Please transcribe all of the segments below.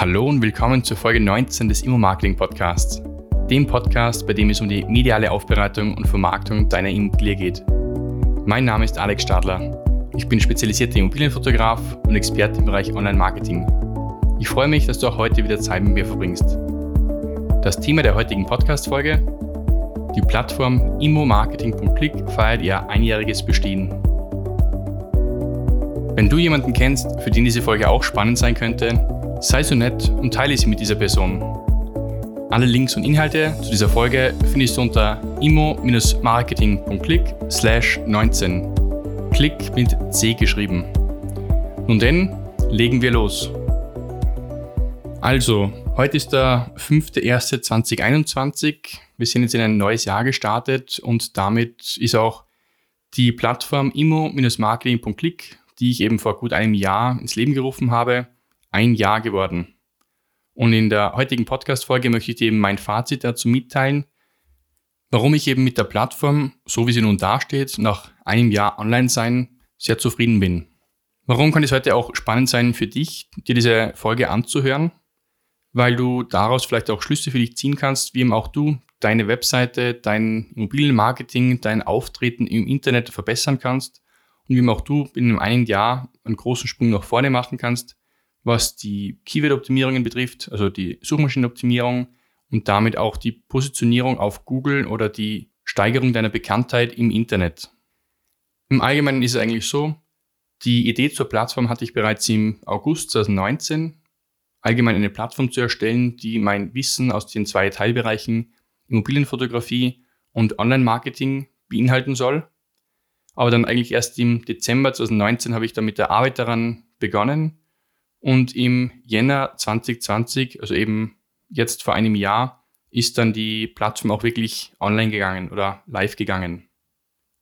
Hallo und willkommen zur Folge 19 des Immo-Marketing Podcasts, dem Podcast, bei dem es um die mediale Aufbereitung und Vermarktung deiner Immobilie geht. Mein Name ist Alex Stadler. Ich bin spezialisierter Immobilienfotograf und Experte im Bereich Online-Marketing. Ich freue mich, dass du auch heute wieder Zeit mit mir verbringst. Das Thema der heutigen Podcast-Folge: Die Plattform immomarketing.click feiert ihr einjähriges Bestehen. Wenn du jemanden kennst, für den diese Folge auch spannend sein könnte, Sei so nett und teile sie mit dieser Person. Alle Links und Inhalte zu dieser Folge findest du unter immo-marketing.click slash 19. Klick mit C geschrieben. Nun denn, legen wir los. Also, heute ist der 5.1.2021. Wir sind jetzt in ein neues Jahr gestartet und damit ist auch die Plattform immo-marketing.click, die ich eben vor gut einem Jahr ins Leben gerufen habe, ein Jahr geworden. Und in der heutigen Podcast-Folge möchte ich dir eben mein Fazit dazu mitteilen, warum ich eben mit der Plattform, so wie sie nun dasteht, nach einem Jahr online sein, sehr zufrieden bin. Warum kann es heute auch spannend sein für dich, dir diese Folge anzuhören? Weil du daraus vielleicht auch Schlüsse für dich ziehen kannst, wie eben auch du deine Webseite, dein Immobilienmarketing, dein Auftreten im Internet verbessern kannst und wie eben auch du in einem Jahr einen großen Sprung nach vorne machen kannst, was die Keyword-Optimierungen betrifft, also die Suchmaschinenoptimierung und damit auch die Positionierung auf Google oder die Steigerung deiner Bekanntheit im Internet. Im Allgemeinen ist es eigentlich so, die Idee zur Plattform hatte ich bereits im August 2019, allgemein eine Plattform zu erstellen, die mein Wissen aus den zwei Teilbereichen Immobilienfotografie und Online-Marketing beinhalten soll. Aber dann eigentlich erst im Dezember 2019 habe ich dann mit der Arbeit daran begonnen und im Jänner 2020, also eben jetzt vor einem Jahr, ist dann die Plattform auch wirklich online gegangen oder live gegangen.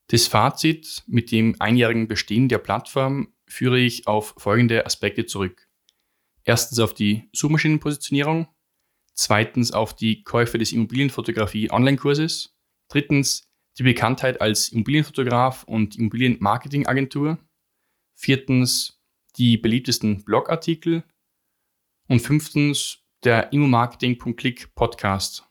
Das Fazit mit dem einjährigen Bestehen der Plattform führe ich auf folgende Aspekte zurück. Erstens auf die Suchmaschinenpositionierung, zweitens auf die Käufe des Immobilienfotografie Online-Kurses, drittens die Bekanntheit als Immobilienfotograf und Immobilienmarketingagentur, viertens die beliebtesten Blogartikel und fünftens der Immomarketing.click Podcast.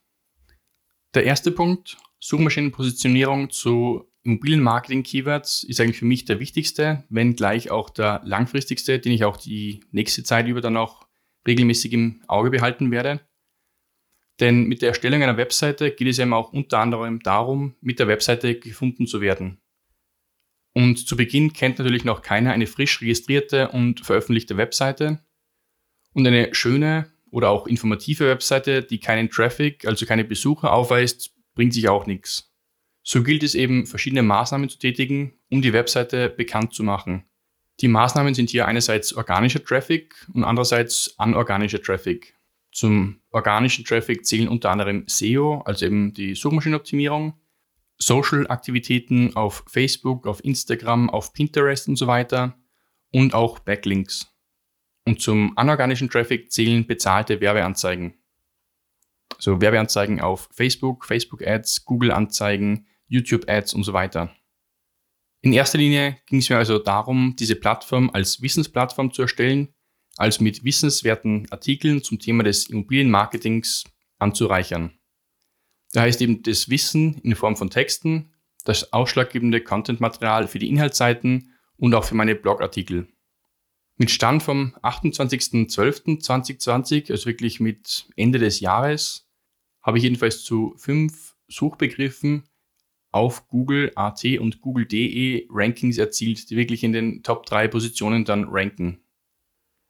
Der erste Punkt, Suchmaschinenpositionierung zu Immobilienmarketing-Keywords, ist eigentlich für mich der wichtigste, wenn gleich auch der langfristigste, den ich auch die nächste Zeit über dann auch regelmäßig im Auge behalten werde. Denn mit der Erstellung einer Webseite geht es eben auch unter anderem darum, mit der Webseite gefunden zu werden. Und zu Beginn kennt natürlich noch keiner eine frisch registrierte und veröffentlichte Webseite. Und eine schöne oder auch informative Webseite, die keinen Traffic, also keine Besucher aufweist, bringt sich auch nichts. So gilt es eben, verschiedene Maßnahmen zu tätigen, um die Webseite bekannt zu machen. Die Maßnahmen sind hier einerseits organischer Traffic und andererseits anorganischer Traffic. Zum organischen Traffic zählen unter anderem SEO, also eben die Suchmaschinenoptimierung, Social-Aktivitäten auf Facebook, auf Instagram, auf Pinterest und so weiter und auch Backlinks. Und zum anorganischen Traffic zählen bezahlte Werbeanzeigen. Also Werbeanzeigen auf Facebook, Facebook-Ads, Google-Anzeigen, YouTube-Ads und so weiter. In erster Linie ging es mir also darum, diese Plattform als Wissensplattform zu erstellen, als mit wissenswerten Artikeln zum Thema des Immobilienmarketings anzureichern. Da heißt eben das Wissen in Form von Texten, das ausschlaggebende Content-Material für die Inhaltsseiten und auch für meine Blogartikel. Mit Stand vom 28.12.2020, also wirklich mit Ende des Jahres, habe ich jedenfalls zu fünf Suchbegriffen auf Google AT und Google.de Rankings erzielt, die wirklich in den Top 3 Positionen dann ranken.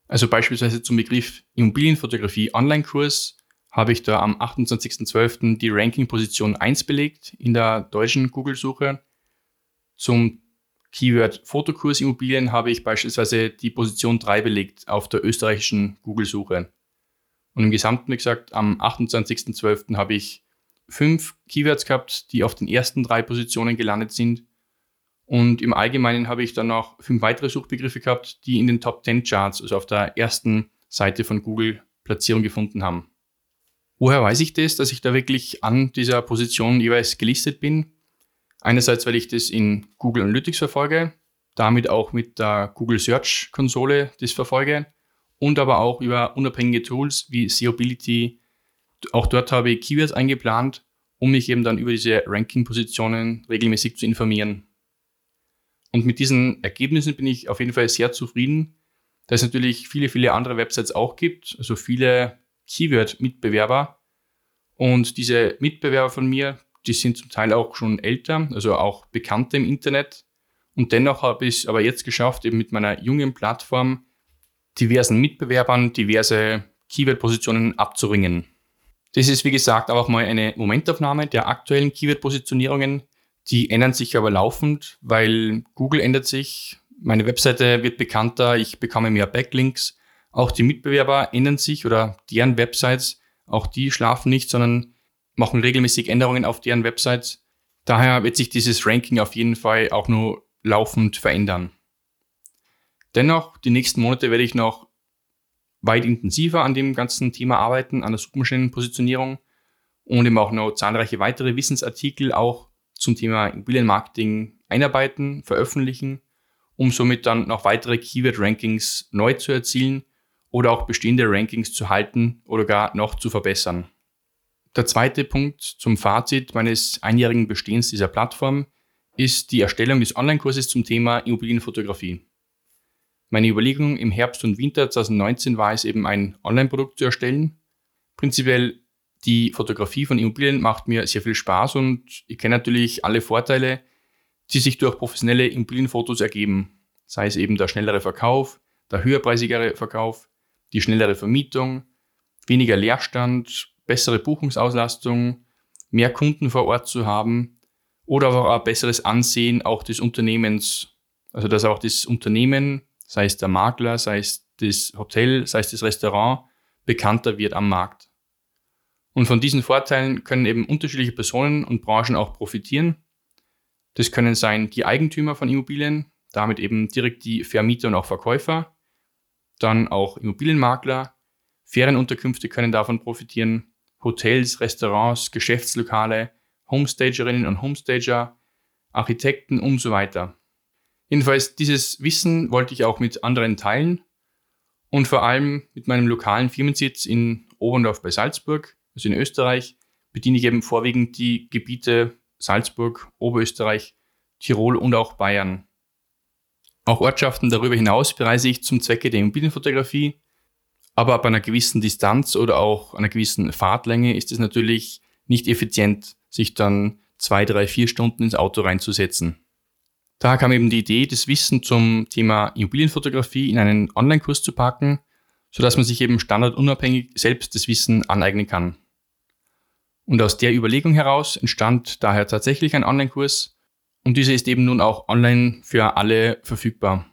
Also beispielsweise zum Begriff Immobilienfotografie Online-Kurs habe ich da am 28.12. die Ranking-Position 1 belegt in der deutschen Google-Suche. Zum Keyword Fotokurs Immobilien habe ich beispielsweise die Position 3 belegt auf der österreichischen Google-Suche. Und im Gesamten, wie gesagt, am 28.12. habe ich fünf Keywords gehabt, die auf den ersten drei Positionen gelandet sind. Und im Allgemeinen habe ich dann noch fünf weitere Suchbegriffe gehabt, die in den Top 10 Charts, also auf der ersten Seite von Google, Platzierung gefunden haben. Woher weiß ich das, dass ich da wirklich an dieser Position jeweils gelistet bin? Einerseits, weil ich das in Google Analytics verfolge, damit auch mit der Google Search Konsole das verfolge und aber auch über unabhängige Tools wie Seobility. Auch dort habe ich Keywords eingeplant, um mich eben dann über diese Ranking-Positionen regelmäßig zu informieren. Und mit diesen Ergebnissen bin ich auf jeden Fall sehr zufrieden, da es natürlich viele, viele andere Websites auch gibt, also viele Keyword-Mitbewerber. Und diese Mitbewerber von mir, die sind zum Teil auch schon älter, also auch bekannte im Internet. Und dennoch habe ich es aber jetzt geschafft, eben mit meiner jungen Plattform diversen Mitbewerbern diverse Keyword-Positionen abzuringen. Das ist wie gesagt auch mal eine Momentaufnahme der aktuellen Keyword-Positionierungen. Die ändern sich aber laufend, weil Google ändert sich, meine Webseite wird bekannter, ich bekomme mehr Backlinks. Auch die Mitbewerber ändern sich oder deren Websites, auch die schlafen nicht, sondern machen regelmäßig Änderungen auf deren Websites. Daher wird sich dieses Ranking auf jeden Fall auch nur laufend verändern. Dennoch, die nächsten Monate werde ich noch weit intensiver an dem ganzen Thema arbeiten, an der Suchmaschinenpositionierung und eben auch noch zahlreiche weitere Wissensartikel auch zum Thema Immobilienmarketing einarbeiten, veröffentlichen, um somit dann noch weitere Keyword-Rankings neu zu erzielen oder auch bestehende Rankings zu halten oder gar noch zu verbessern. Der zweite Punkt zum Fazit meines einjährigen Bestehens dieser Plattform ist die Erstellung des Online-Kurses zum Thema Immobilienfotografie. Meine Überlegung im Herbst und Winter 2019 war es eben ein Online-Produkt zu erstellen. Prinzipiell die Fotografie von Immobilien macht mir sehr viel Spaß und ich kenne natürlich alle Vorteile, die sich durch professionelle Immobilienfotos ergeben. Sei es eben der schnellere Verkauf, der höherpreisigere Verkauf, die schnellere Vermietung, weniger Leerstand, bessere Buchungsauslastung, mehr Kunden vor Ort zu haben oder auch ein besseres Ansehen auch des Unternehmens. Also dass auch das Unternehmen, sei es der Makler, sei es das Hotel, sei es das Restaurant, bekannter wird am Markt. Und von diesen Vorteilen können eben unterschiedliche Personen und Branchen auch profitieren. Das können sein die Eigentümer von Immobilien, damit eben direkt die Vermieter und auch Verkäufer, dann auch Immobilienmakler, Ferienunterkünfte können davon profitieren, Hotels, Restaurants, Geschäftslokale, Homestagerinnen und Homestager, Architekten und so weiter. Jedenfalls dieses Wissen wollte ich auch mit anderen teilen und vor allem mit meinem lokalen Firmensitz in Oberndorf bei Salzburg, also in Österreich, bediene ich eben vorwiegend die Gebiete Salzburg, Oberösterreich, Tirol und auch Bayern. Auch Ortschaften darüber hinaus bereise ich zum Zwecke der Immobilienfotografie, aber ab einer gewissen Distanz oder auch einer gewissen Fahrtlänge ist es natürlich nicht effizient, sich dann zwei, drei, vier Stunden ins Auto reinzusetzen. Da kam eben die Idee, das Wissen zum Thema Immobilienfotografie in einen Online-Kurs zu packen, sodass man sich eben standardunabhängig selbst das Wissen aneignen kann. Und aus der Überlegung heraus entstand daher tatsächlich ein Online-Kurs und dieser ist eben nun auch online für alle verfügbar.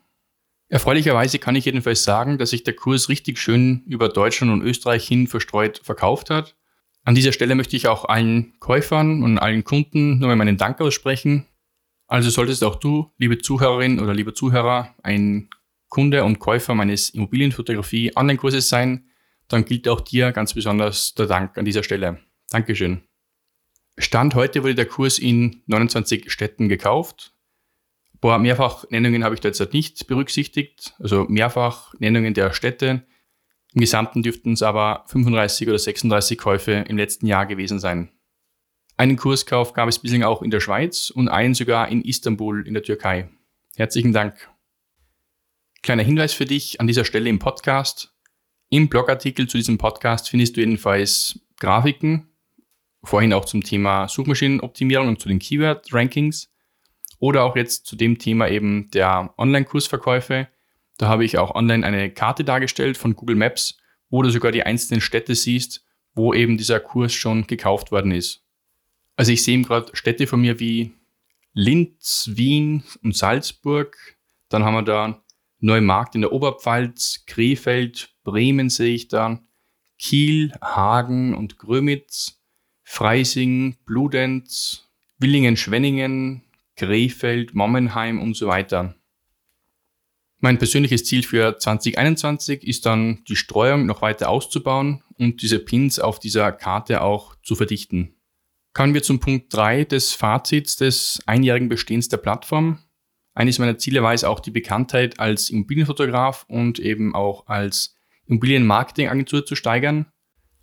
Erfreulicherweise kann ich jedenfalls sagen, dass sich der Kurs richtig schön über Deutschland und Österreich hin verstreut verkauft hat. An dieser Stelle möchte ich auch allen Käufern und allen Kunden nur meinen Dank aussprechen. Also solltest auch du, liebe Zuhörerin oder lieber Zuhörer, ein Kunde und Käufer meines Immobilienfotografie Online-Kurses sein, dann gilt auch dir ganz besonders der Dank an dieser Stelle. Dankeschön. Stand heute wurde der Kurs in 29 Städten gekauft. Ein paar Mehrfachnennungen habe ich derzeit nicht berücksichtigt, also Mehrfachnennungen der Städte. Im Gesamten dürften es aber 35 oder 36 Käufe im letzten Jahr gewesen sein. Einen Kurskauf gab es bislang auch in der Schweiz und einen sogar in Istanbul in der Türkei. Herzlichen Dank. Kleiner Hinweis für dich an dieser Stelle im Podcast. Im Blogartikel zu diesem Podcast findest du jedenfalls Grafiken, vorhin auch zum Thema Suchmaschinenoptimierung und zu den Keyword-Rankings oder auch jetzt zu dem Thema eben der Online-Kursverkäufe. Da habe ich auch online eine Karte dargestellt von Google Maps, wo du sogar die einzelnen Städte siehst, wo eben dieser Kurs schon gekauft worden ist. Also ich sehe gerade Städte von mir wie Linz, Wien und Salzburg. Dann haben wir da Neumarkt in der Oberpfalz, Krefeld, Bremen sehe ich da, Kiel, Hagen und Grömitz, Freising, Bludenz, Willingen-Schwenningen, Krefeld, Mommenheim und so weiter. Mein persönliches Ziel für 2021 ist dann, die Streuung noch weiter auszubauen und diese Pins auf dieser Karte auch zu verdichten. Kommen wir zum Punkt 3 des Fazits des einjährigen Bestehens der Plattform. Eines meiner Ziele war es auch die Bekanntheit als Immobilienfotograf und eben auch als Immobilienmarketingagentur zu steigern.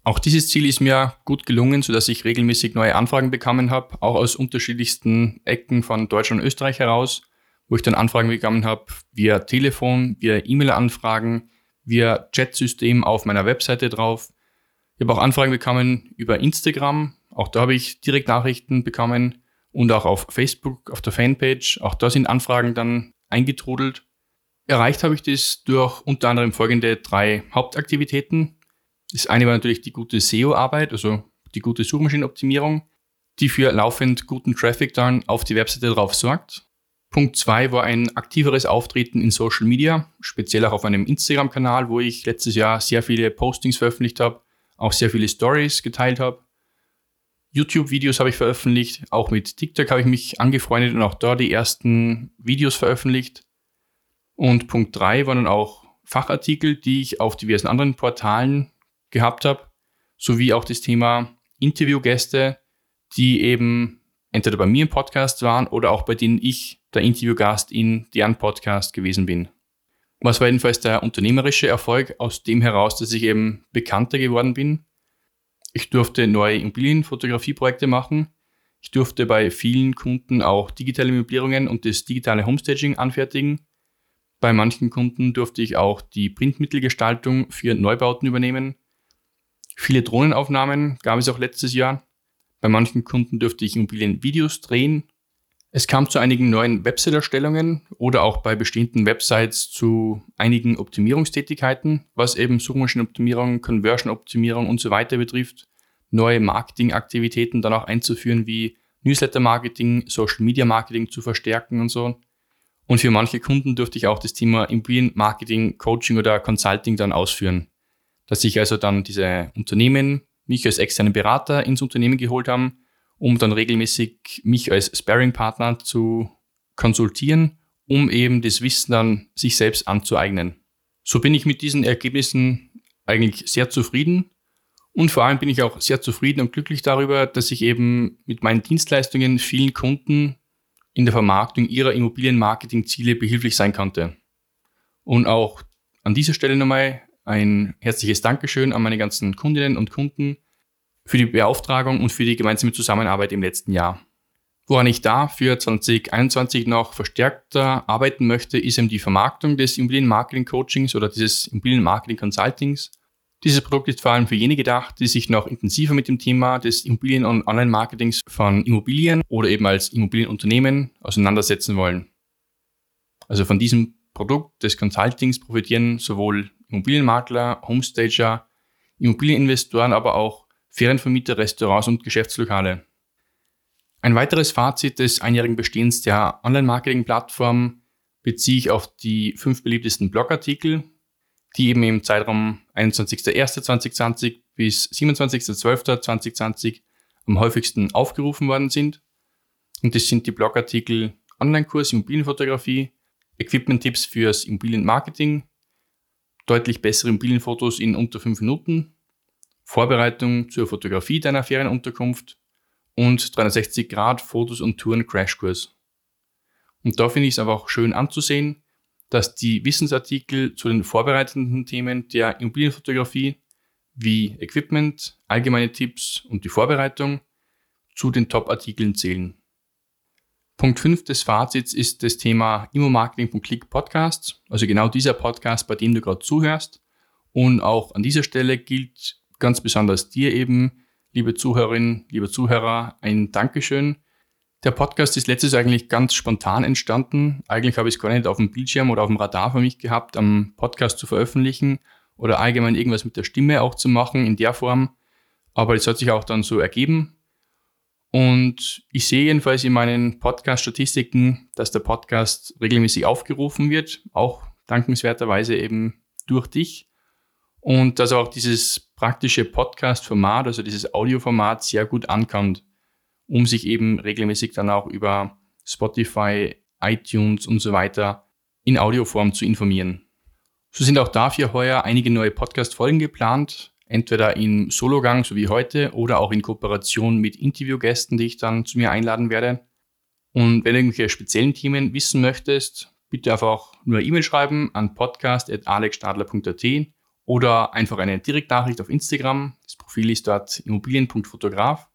Auch dieses Ziel ist mir gut gelungen, sodass ich regelmäßig neue Anfragen bekommen habe, auch aus unterschiedlichsten Ecken von Deutschland und Österreich heraus, wo ich dann Anfragen bekommen habe via Telefon, via E-Mail-Anfragen, via Chatsystem auf meiner Webseite drauf. Ich habe auch Anfragen bekommen über Instagram, auch da habe ich direkt Nachrichten bekommen und auch auf Facebook, auf der Fanpage. Auch da sind Anfragen dann eingetrudelt. Erreicht habe ich das durch unter anderem folgende drei Hauptaktivitäten. Das eine war natürlich die gute SEO-Arbeit, also die gute Suchmaschinenoptimierung, die für laufend guten Traffic dann auf die Webseite drauf sorgt. Punkt zwei war ein aktiveres Auftreten in Social Media, speziell auch auf einem Instagram-Kanal, wo ich letztes Jahr sehr viele Postings veröffentlicht habe, auch sehr viele Stories geteilt habe. YouTube-Videos habe ich veröffentlicht, auch mit TikTok habe ich mich angefreundet und auch da die ersten Videos veröffentlicht. Und Punkt 3 waren dann auch Fachartikel, die ich auf diversen anderen Portalen gehabt habe, sowie auch das Thema Interviewgäste, die eben entweder bei mir im Podcast waren oder auch bei denen ich der Interviewgast in deren Podcast gewesen bin. Was war jedenfalls der unternehmerische Erfolg aus dem heraus, dass ich eben bekannter geworden bin ich durfte neue Immobilienfotografieprojekte machen. Ich durfte bei vielen Kunden auch digitale Möblierungen und das digitale Homestaging anfertigen. Bei manchen Kunden durfte ich auch die Printmittelgestaltung für Neubauten übernehmen. Viele Drohnenaufnahmen gab es auch letztes Jahr. Bei manchen Kunden durfte ich Immobilienvideos drehen es kam zu einigen neuen Website-Erstellungen oder auch bei bestehenden Websites zu einigen Optimierungstätigkeiten, was eben Suchmaschinenoptimierung, Conversion-Optimierung und so weiter betrifft. Neue Marketingaktivitäten dann auch einzuführen, wie Newsletter-Marketing, Social-Media-Marketing zu verstärken und so. Und für manche Kunden durfte ich auch das Thema Immobilien-Marketing, Coaching oder Consulting dann ausführen. Dass sich also dann diese Unternehmen mich als externen Berater ins Unternehmen geholt haben um dann regelmäßig mich als Sparring-Partner zu konsultieren, um eben das Wissen dann sich selbst anzueignen. So bin ich mit diesen Ergebnissen eigentlich sehr zufrieden und vor allem bin ich auch sehr zufrieden und glücklich darüber, dass ich eben mit meinen Dienstleistungen vielen Kunden in der Vermarktung ihrer Immobilienmarketing-Ziele behilflich sein konnte. Und auch an dieser Stelle nochmal ein herzliches Dankeschön an meine ganzen Kundinnen und Kunden, für die Beauftragung und für die gemeinsame Zusammenarbeit im letzten Jahr. Woran ich da für 2021 noch verstärkter arbeiten möchte, ist eben die Vermarktung des Immobilien-Marketing-Coachings oder dieses Immobilien-Marketing-Consultings. Dieses Produkt ist vor allem für jene gedacht, die sich noch intensiver mit dem Thema des Immobilien- und Online-Marketings von Immobilien oder eben als Immobilienunternehmen auseinandersetzen wollen. Also von diesem Produkt des Consultings profitieren sowohl Immobilienmakler, Homestager, Immobilieninvestoren, aber auch Ferienvermieter, Restaurants und Geschäftslokale. Ein weiteres Fazit des einjährigen Bestehens der Online-Marketing-Plattform beziehe ich auf die fünf beliebtesten Blogartikel, die eben im Zeitraum 21.01.2020 bis 27.12.2020 am häufigsten aufgerufen worden sind. Und das sind die Blogartikel Online-Kurs Immobilienfotografie, Equipment-Tipps fürs Immobilienmarketing, deutlich bessere Immobilienfotos in unter fünf Minuten Vorbereitung zur Fotografie deiner Ferienunterkunft und 360 Grad Fotos und Touren Crashkurs. Und da finde ich es einfach schön anzusehen, dass die Wissensartikel zu den vorbereitenden Themen der Immobilienfotografie wie Equipment, allgemeine Tipps und die Vorbereitung zu den Top-Artikeln zählen. Punkt 5 des Fazits ist das Thema Immo-Marketing von Click Podcasts, also genau dieser Podcast, bei dem du gerade zuhörst. Und auch an dieser Stelle gilt ganz besonders dir eben, liebe Zuhörerinnen, liebe Zuhörer, ein Dankeschön. Der Podcast ist letztes eigentlich ganz spontan entstanden. Eigentlich habe ich es gar nicht auf dem Bildschirm oder auf dem Radar für mich gehabt, am Podcast zu veröffentlichen oder allgemein irgendwas mit der Stimme auch zu machen in der Form. Aber es hat sich auch dann so ergeben. Und ich sehe jedenfalls in meinen Podcast-Statistiken, dass der Podcast regelmäßig aufgerufen wird, auch dankenswerterweise eben durch dich. Und dass auch dieses praktische Podcast-Format, also dieses Audioformat, sehr gut ankommt, um sich eben regelmäßig dann auch über Spotify, iTunes und so weiter in Audioform zu informieren. So sind auch dafür heuer einige neue Podcast-Folgen geplant, entweder im Sologang, so wie heute, oder auch in Kooperation mit Interviewgästen, die ich dann zu mir einladen werde. Und wenn du irgendwelche speziellen Themen wissen möchtest, bitte einfach nur E-Mail schreiben an podcast.alexstadler.at oder einfach eine Direktnachricht auf Instagram. Das Profil ist dort immobilien.fotograf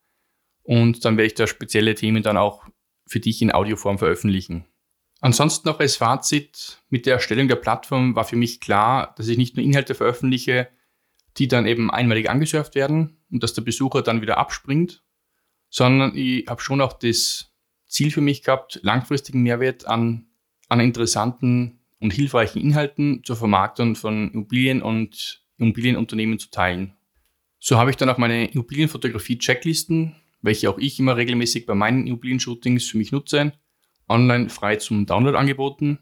und dann werde ich da spezielle Themen dann auch für dich in Audioform veröffentlichen. Ansonsten noch als Fazit, mit der Erstellung der Plattform war für mich klar, dass ich nicht nur Inhalte veröffentliche, die dann eben einmalig angesurft werden und dass der Besucher dann wieder abspringt, sondern ich habe schon auch das Ziel für mich gehabt, langfristigen Mehrwert an, an interessanten und hilfreichen Inhalten zur Vermarktung von Immobilien und Immobilienunternehmen zu teilen. So habe ich dann auch meine Immobilienfotografie-Checklisten, welche auch ich immer regelmäßig bei meinen Immobilien-Shootings für mich nutze, online frei zum Download angeboten.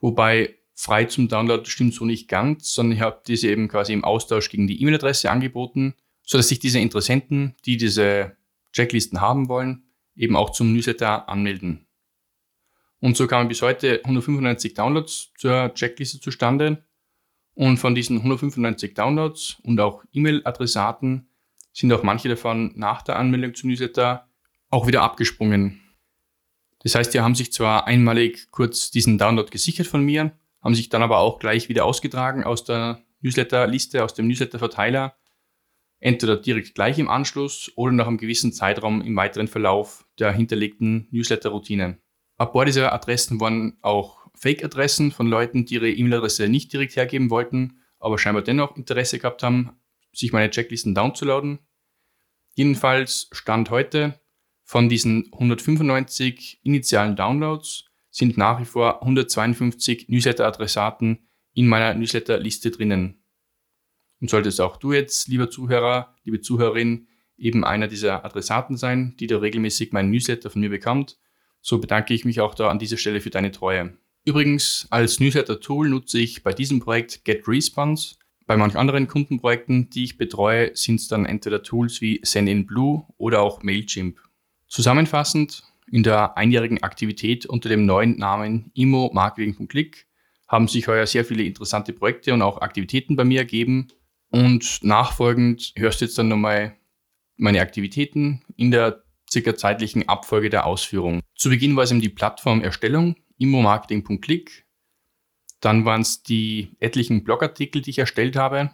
Wobei frei zum Download stimmt so nicht ganz, sondern ich habe diese eben quasi im Austausch gegen die E-Mail-Adresse angeboten, sodass sich diese Interessenten, die diese Checklisten haben wollen, eben auch zum Newsletter anmelden. Und so kamen bis heute 195 Downloads zur Checkliste zustande. Und von diesen 195 Downloads und auch E-Mail-Adressaten sind auch manche davon nach der Anmeldung zum Newsletter auch wieder abgesprungen. Das heißt, die haben sich zwar einmalig kurz diesen Download gesichert von mir, haben sich dann aber auch gleich wieder ausgetragen aus der Newsletter-Liste, aus dem Newsletter-Verteiler, entweder direkt gleich im Anschluss oder nach einem gewissen Zeitraum im weiteren Verlauf der hinterlegten Newsletter-Routinen. Ein paar dieser Adressen waren auch Fake-Adressen von Leuten, die ihre E-Mail-Adresse nicht direkt hergeben wollten, aber scheinbar dennoch Interesse gehabt haben, sich meine Checklisten downzuladen. Jedenfalls Stand heute von diesen 195 initialen Downloads sind nach wie vor 152 Newsletter-Adressaten in meiner Newsletter-Liste drinnen. Und solltest auch du jetzt, lieber Zuhörer, liebe Zuhörerin, eben einer dieser Adressaten sein, die da regelmäßig meinen Newsletter von mir bekommt, so bedanke ich mich auch da an dieser Stelle für deine Treue. Übrigens, als Newsletter-Tool nutze ich bei diesem Projekt GetResponse. Bei manchen anderen Kundenprojekten, die ich betreue, sind es dann entweder Tools wie SendInBlue oder auch Mailchimp. Zusammenfassend, in der einjährigen Aktivität unter dem neuen Namen Immo Marketing.click haben sich heuer sehr viele interessante Projekte und auch Aktivitäten bei mir ergeben. Und nachfolgend hörst du jetzt dann nochmal meine Aktivitäten in der circa zeitlichen Abfolge der Ausführung. Zu Beginn war es eben die Plattformerstellung, immomarketing.click. Dann waren es die etlichen Blogartikel, die ich erstellt habe.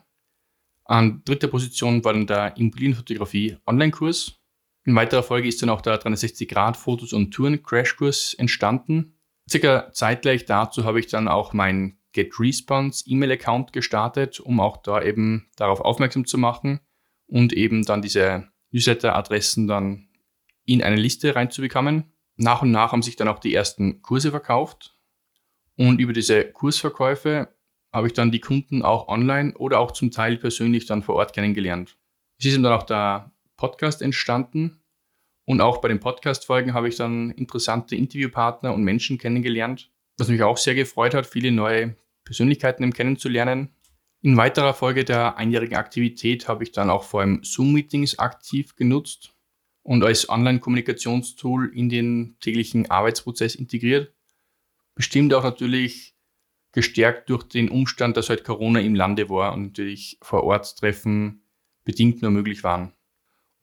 An dritter Position war dann der Immobilienfotografie Online-Kurs. In weiterer Folge ist dann auch der 360-Grad-Fotos- und Touren-Crashkurs entstanden. Circa zeitgleich dazu habe ich dann auch mein GetResponse E-Mail-Account gestartet, um auch da eben darauf aufmerksam zu machen und eben dann diese Newsletter-Adressen dann in eine Liste reinzubekommen. Nach und nach haben sich dann auch die ersten Kurse verkauft. Und über diese Kursverkäufe habe ich dann die Kunden auch online oder auch zum Teil persönlich dann vor Ort kennengelernt. Es ist dann auch der Podcast entstanden. Und auch bei den Podcast-Folgen habe ich dann interessante Interviewpartner und Menschen kennengelernt, was mich auch sehr gefreut hat, viele neue Persönlichkeiten kennenzulernen. In weiterer Folge der einjährigen Aktivität habe ich dann auch vor allem Zoom-Meetings aktiv genutzt und als Online-Kommunikationstool in den täglichen Arbeitsprozess integriert. Bestimmt auch natürlich gestärkt durch den Umstand, dass halt Corona im Lande war und natürlich vor Ort Treffen bedingt nur möglich waren.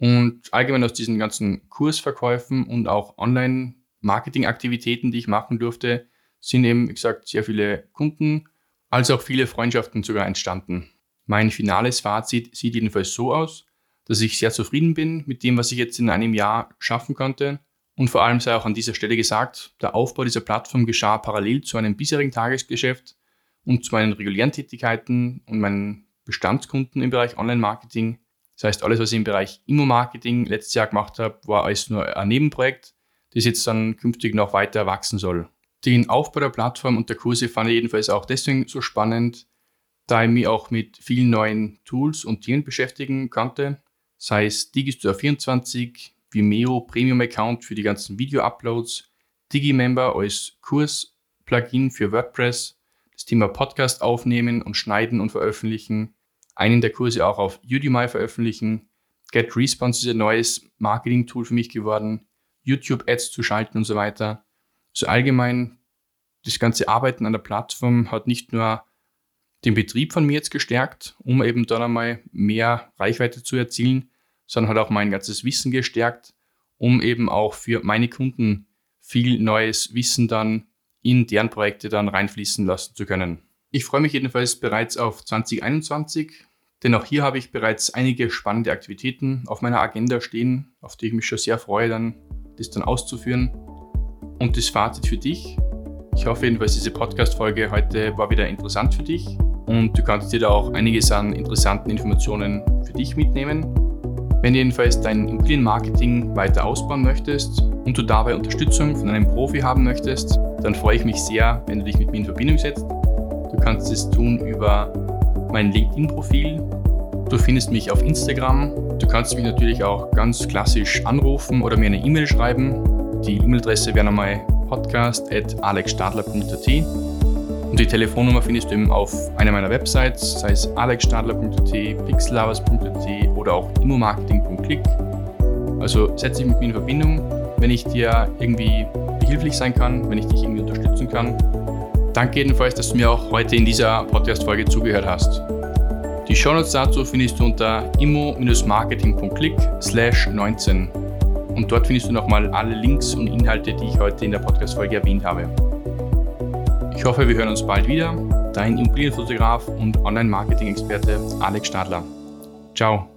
Und allgemein aus diesen ganzen Kursverkäufen und auch Online-Marketing-Aktivitäten, die ich machen durfte, sind eben, wie gesagt, sehr viele Kunden, als auch viele Freundschaften sogar entstanden. Mein finales Fazit sieht jedenfalls so aus, dass ich sehr zufrieden bin mit dem, was ich jetzt in einem Jahr schaffen konnte. Und vor allem sei auch an dieser Stelle gesagt, der Aufbau dieser Plattform geschah parallel zu einem bisherigen Tagesgeschäft und zu meinen regulären Tätigkeiten und meinen Bestandskunden im Bereich Online-Marketing. Das heißt, alles, was ich im Bereich Immo-Marketing letztes Jahr gemacht habe, war als nur ein Nebenprojekt, das jetzt dann künftig noch weiter wachsen soll. Den Aufbau der Plattform und der Kurse fand ich jedenfalls auch deswegen so spannend, da ich mich auch mit vielen neuen Tools und Themen beschäftigen konnte sei es Digistore 24, Vimeo Premium Account für die ganzen Video-Uploads, Digimember als Kurs-Plugin für WordPress, das Thema Podcast aufnehmen und schneiden und veröffentlichen, einen der Kurse auch auf Udemy veröffentlichen, GetResponse ist ein neues Marketing-Tool für mich geworden, YouTube-Ads zu schalten und so weiter. Also allgemein, das ganze Arbeiten an der Plattform hat nicht nur den Betrieb von mir jetzt gestärkt, um eben dann einmal mehr Reichweite zu erzielen, sondern hat auch mein ganzes Wissen gestärkt, um eben auch für meine Kunden viel neues Wissen dann in deren Projekte dann reinfließen lassen zu können. Ich freue mich jedenfalls bereits auf 2021, denn auch hier habe ich bereits einige spannende Aktivitäten auf meiner Agenda stehen, auf die ich mich schon sehr freue, dann das dann auszuführen. Und das Fazit für dich. Ich hoffe jedenfalls, diese Podcast-Folge heute war wieder interessant für dich und du kannst dir da auch einiges an interessanten Informationen für dich mitnehmen. Wenn du jedenfalls dein Immobilienmarketing weiter ausbauen möchtest und du dabei Unterstützung von einem Profi haben möchtest, dann freue ich mich sehr, wenn du dich mit mir in Verbindung setzt. Du kannst es tun über mein LinkedIn-Profil. Du findest mich auf Instagram. Du kannst mich natürlich auch ganz klassisch anrufen oder mir eine E-Mail schreiben. Die E-Mail-Adresse wäre nochmal podcast.alexstadler.at und die Telefonnummer findest du eben auf einer meiner Websites, sei es alexstadler.at, pixelovers.at oder auch immomarketing.click. Also setze dich mit mir in Verbindung, wenn ich dir irgendwie behilflich sein kann, wenn ich dich irgendwie unterstützen kann. Danke jedenfalls, dass du mir auch heute in dieser Podcast-Folge zugehört hast. Die Shownotes dazu findest du unter immo-marketing.click slash 19 und dort findest du nochmal alle Links und Inhalte, die ich heute in der Podcast-Folge erwähnt habe. Ich hoffe, wir hören uns bald wieder. Dein Immobilienfotograf und Online-Marketing-Experte Alex Stadler. Ciao.